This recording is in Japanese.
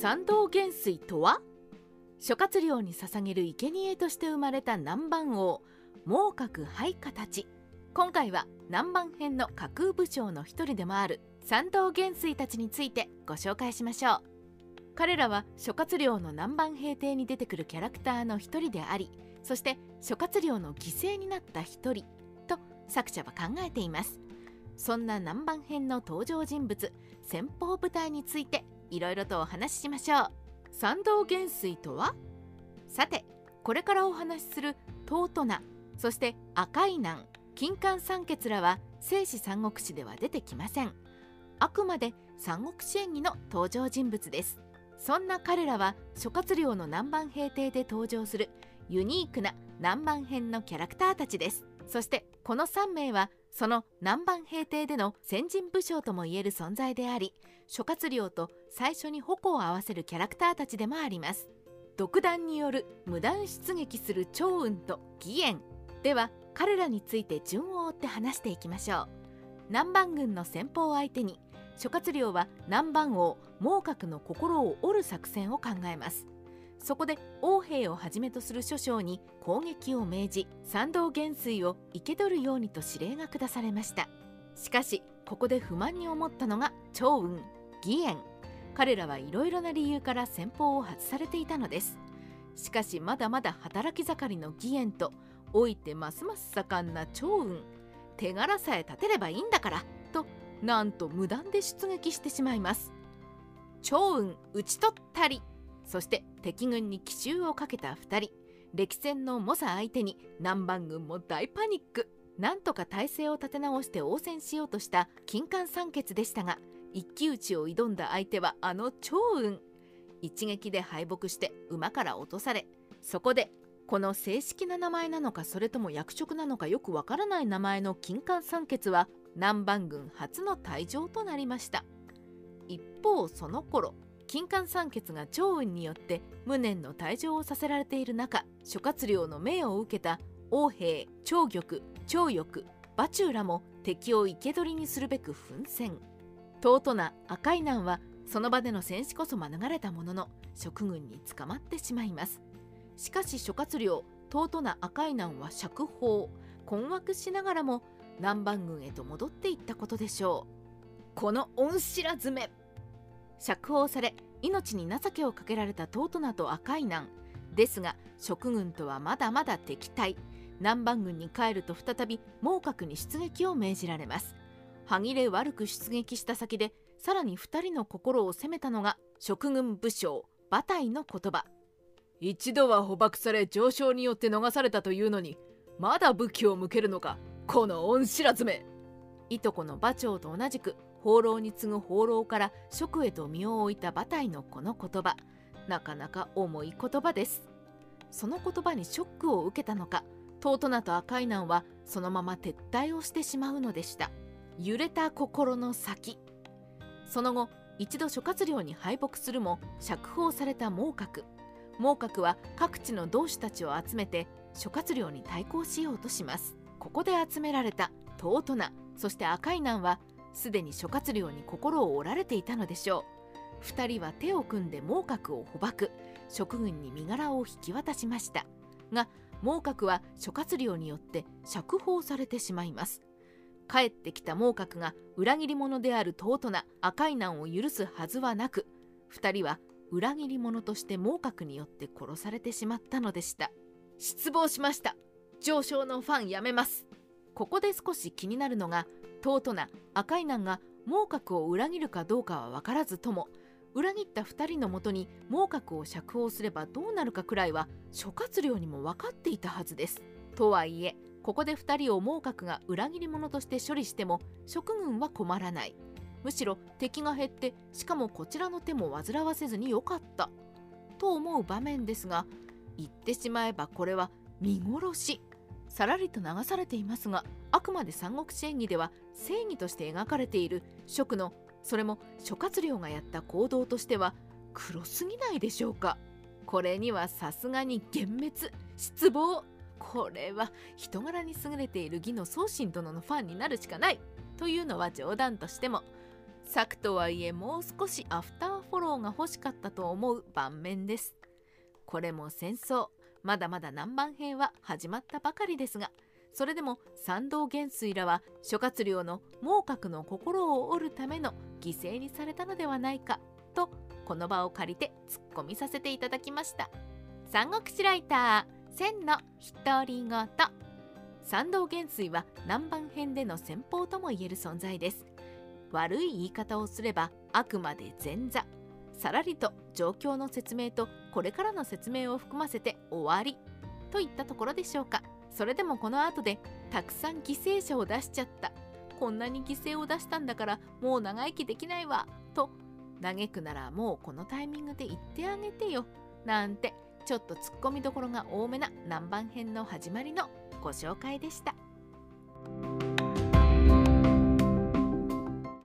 参道元帥とは？諸葛亮に捧げる生贄として生まれた南蛮王猛角配下たち。今回は南蛮編の架空武将の一人でもある参道元帥たちについてご紹介しましょう。彼らは諸葛亮の南蛮平定に出てくるキャラクターの一人でありそして諸葛亮の犠牲になった一人と作者は考えています。そんな南蛮編の登場人物先方部隊についていろいろとお話ししましょう。参道元帥とは？さてこれからお話しする東ナそして赤い南金環三傑らは聖史三国志では出てきません。あくまで三国志演義の登場人物です。そんな彼らは諸葛亮の南蛮平定で登場するユニークな南蛮編のキャラクターたちです。そしてこの3名はその南蛮平定での先人武将ともいえる存在であり諸葛亮と最初に矛を合わせるキャラクターたちでもあります。独断による無断出撃する趙雲と義援。では彼らについて順を追って話していきましょう。南蛮軍の先方を相手に諸葛亮は南蛮王孟獲の心を折る作戦を考えます。そこで王兵をはじめとする諸将に攻撃を命じ参道元帥を生け取るようにと指令が下されました。しかしここで不満に思ったのが趙雲義援彼らはいろいろな理由から先方を外されていたのです。しかしまだまだ働き盛りの義援と老いてますます盛んな趙雲。手柄さえ立てればいいんだからとなんと無断で出撃してしまいます。趙雲討ち取ったりそして敵軍に奇襲をかけた2人。歴戦の猛者相手に南蛮軍も大パニック。なんとか体勢を立て直して応戦しようとした金環三傑でしたが一騎打ちを挑んだ相手はあの趙雲。一撃で敗北して馬から落とされそこでこの正式な名前なのかそれとも役職なのかよくわからない名前の金環三傑は南蛮軍初の退場となりました。一方その頃金環三傑が趙雲によって無念の退場をさせられている中諸葛亮の命を受けた王兵長玉長翼馬中らも敵を生け捕りにするべく奮戦。尊な赤い南はその場での戦死こそ免れたものの職軍に捕まってしまいます。しかし諸葛亮尊な赤い南は釈放。困惑しながらも南蛮軍へと戻っていったことでしょう。この恩知らずめ。釈放され命に情けをかけられたトナと赤い南ですが蜀軍とはまだまだ敵対。南蛮軍に帰ると再び猛角に出撃を命じられます。歯切れ悪く出撃した先でさらに2人の心を責めたのが蜀軍武将馬隊の言葉。一度は捕獲され上昇によって逃されたというのにまだ武器を向けるのかこの恩知らずめ。いとこの馬長と同じく放浪に次ぐ放浪から職へと身を置いた馬隊のこの言葉。なかなか重い言葉です。その言葉にショックを受けたのか。トートナと赤いナンはそのまま撤退をしてしまうのでした。揺れた心の先。その後一度諸葛亮に敗北するも釈放された孟獲孟獲は各地の同志たちを集めて諸葛亮に対抗しようとします。ここで集められたトートナそして赤いナンはすでに諸葛亮に心を折られていたのでしょう。2人は手を組んで孟獲を捕獲職軍に身柄を引き渡しました。が孟獲は諸葛亮によって釈放されてしまいます。帰ってきた孟獲が裏切り者である尊な赤い難を許すはずはなく2人は裏切り者として孟獲によって殺されてしまったのでした。失望しました。上昇のファンやめます。ここで少し気になるのが尊な赤い難が孟獲を裏切るかどうかは分からずとも裏切った2人のもとに孟獲を釈放すればどうなるかくらいは諸葛亮にも分かっていたはずです。とはいえここで2人を孟獲が裏切り者として処理しても職軍は困らない。むしろ敵が減ってしかもこちらの手も煩わせずによかったと思う場面ですが言ってしまえばこれは見殺しさらりと流されていますがあくまで三国志演義では正義として描かれている蜀のそれも諸葛亮がやった行動としては黒すぎないでしょうか。これにはさすがに幻滅失望。これは人柄に優れている義の宗信殿のファンになるしかない。というのは冗談としても作とはいえもう少しアフターフォローが欲しかったと思う盤面です。これも戦争。まだまだ南蛮編は始まったばかりですがそれでも参道元帥らは諸葛亮の孟獲の心を折るための犠牲にされたのではないかとこの場を借りて突っ込みさせていただきました。三国志ライター千の独り言。参道元帥は南蛮編での先方とも言える存在です。悪い言い方をすればあくまで前座。さらりと状況の説明とこれからの説明を含ませて終わりといったところでしょうか。それでもこの後でたくさん犠牲者を出しちゃった。こんなに犠牲を出したんだからもう長生きできないわと。嘆くならもうこのタイミングで言ってあげてよ。なんてちょっとツッコミどころが多めな南蛮編の始まりのご紹介でした。